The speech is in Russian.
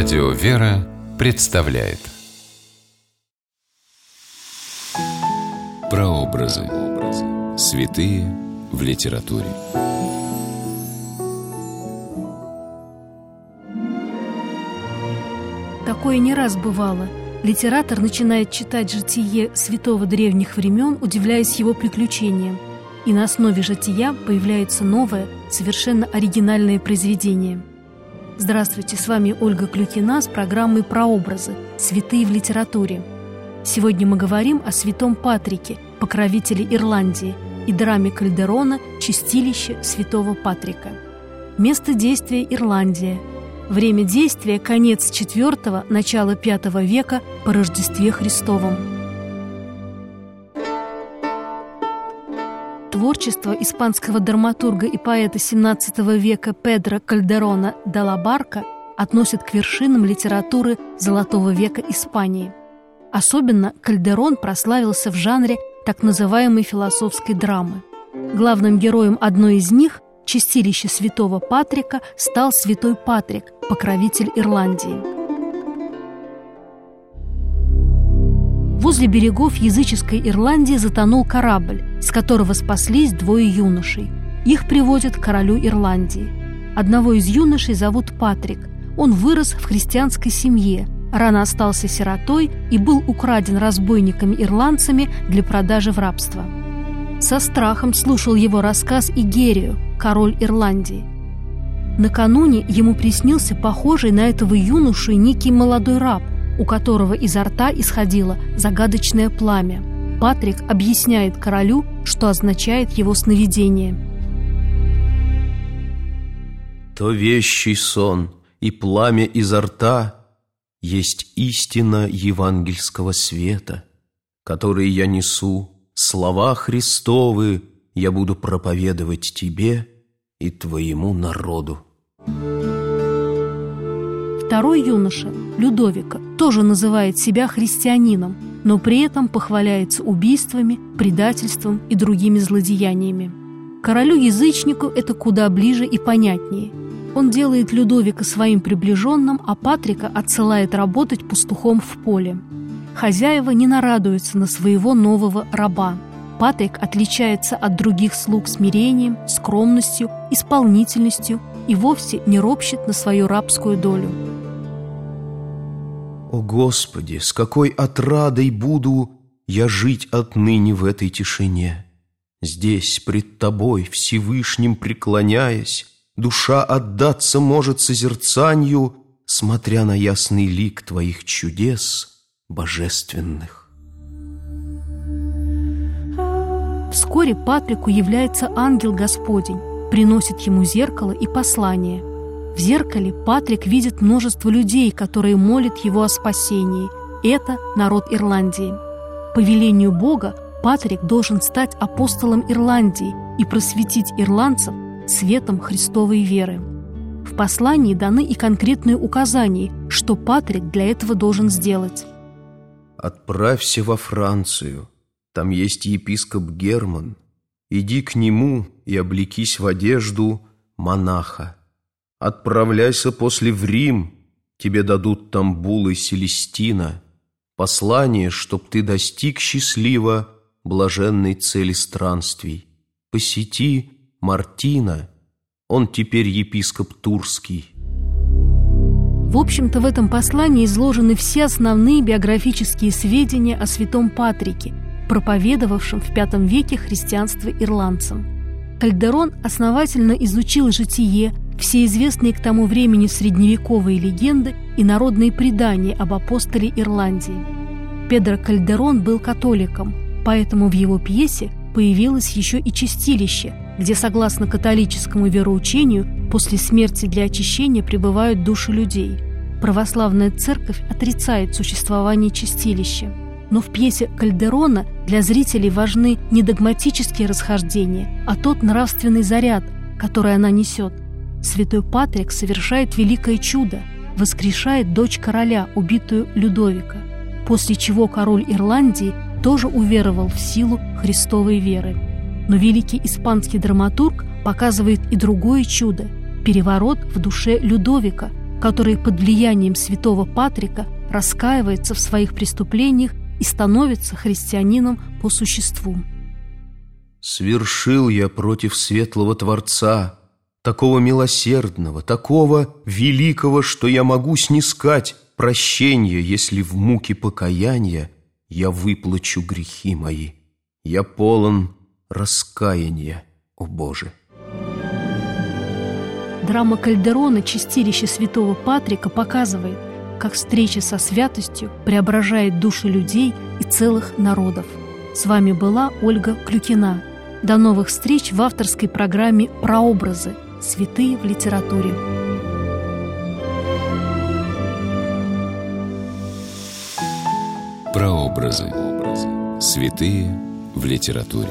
Радио «Вера» представляет Прообразы. Святые в литературе. Такое не раз бывало. Литератор начинает читать житие святого древних времен, удивляясь его приключениям. И на основе жития появляется новое, совершенно оригинальное произведение. Здравствуйте, с вами Ольга Клюкина с программой «Прообразы. Святые в литературе». Сегодня мы говорим о святом Патрике, покровителе Ирландии, и драме Кальдерона «Чистилище святого Патрика». Место действия – Ирландия – Время действия – конец IV – начало V века по Рождестве Христовом. Творчество испанского драматурга и поэта XVII века Педро Кальдерона де ла Барка относят к вершинам литературы Золотого века Испании. Особенно Кальдерон прославился в жанре так называемой философской драмы. Главным героем одной из них чистилище святого Патрика стал святой Патрик, покровитель Ирландии. Возле берегов языческой Ирландии затонул корабль, с которого спаслись двое юношей. Их приводят к королю Ирландии. Одного из юношей зовут Патрик. Он вырос в христианской семье, рано остался сиротой и был украден разбойниками-ирландцами для продажи в рабство. Со страхом слушал его рассказ Игерию, король Ирландии. Накануне ему приснился похожий на этого юношу некий молодой раб, у которого изо рта исходило загадочное пламя. Патрик объясняет королю, что означает его сновидение. То вещий сон и пламя изо рта есть истина евангельского света, который я несу, слова Христовы я буду проповедовать тебе и твоему народу. Второй юноша, Людовика, тоже называет себя христианином, но при этом похваляется убийствами, предательством и другими злодеяниями. Королю-язычнику это куда ближе и понятнее. Он делает Людовика своим приближенным, а Патрика отсылает работать пастухом в поле. Хозяева не нарадуются на своего нового раба – Патрик отличается от других слуг смирением, скромностью, исполнительностью и вовсе не ропщет на свою рабскую долю. О Господи, с какой отрадой буду я жить отныне в этой тишине! Здесь, пред Тобой, Всевышним преклоняясь, Душа отдаться может созерцанию, Смотря на ясный лик Твоих чудес божественных. Вскоре Патрику является ангел Господень, приносит ему зеркало и послание. В зеркале Патрик видит множество людей, которые молят его о спасении. Это народ Ирландии. По велению Бога Патрик должен стать апостолом Ирландии и просветить ирландцев светом Христовой веры. В послании даны и конкретные указания, что Патрик для этого должен сделать. «Отправься во Францию», там есть епископ Герман. Иди к нему и облекись в одежду монаха. Отправляйся после в Рим, тебе дадут там булы Селестина, послание, чтоб ты достиг счастливо блаженной цели странствий. Посети Мартина, он теперь епископ Турский. В общем-то, в этом послании изложены все основные биографические сведения о святом Патрике – проповедовавшим в V веке христианство ирландцам. Кальдерон основательно изучил житие, все известные к тому времени средневековые легенды и народные предания об апостоле Ирландии. Педро Кальдерон был католиком, поэтому в его пьесе появилось еще и чистилище, где, согласно католическому вероучению, после смерти для очищения пребывают души людей. Православная церковь отрицает существование чистилища – но в пьесе Кальдерона для зрителей важны не догматические расхождения, а тот нравственный заряд, который она несет. Святой Патрик совершает великое чудо, воскрешает дочь короля, убитую Людовика, после чего король Ирландии тоже уверовал в силу Христовой веры. Но великий испанский драматург показывает и другое чудо – переворот в душе Людовика, который под влиянием святого Патрика раскаивается в своих преступлениях и становится христианином по существу. «Свершил я против светлого Творца, такого милосердного, такого великого, что я могу снискать прощение, если в муке покаяния я выплачу грехи мои. Я полон раскаяния, о Боже!» Драма Кальдерона «Чистилище святого Патрика» показывает, как встреча со святостью преображает души людей и целых народов. С вами была Ольга Клюкина. До новых встреч в авторской программе «Прообразы. Святые в литературе». Прообразы. Святые в литературе.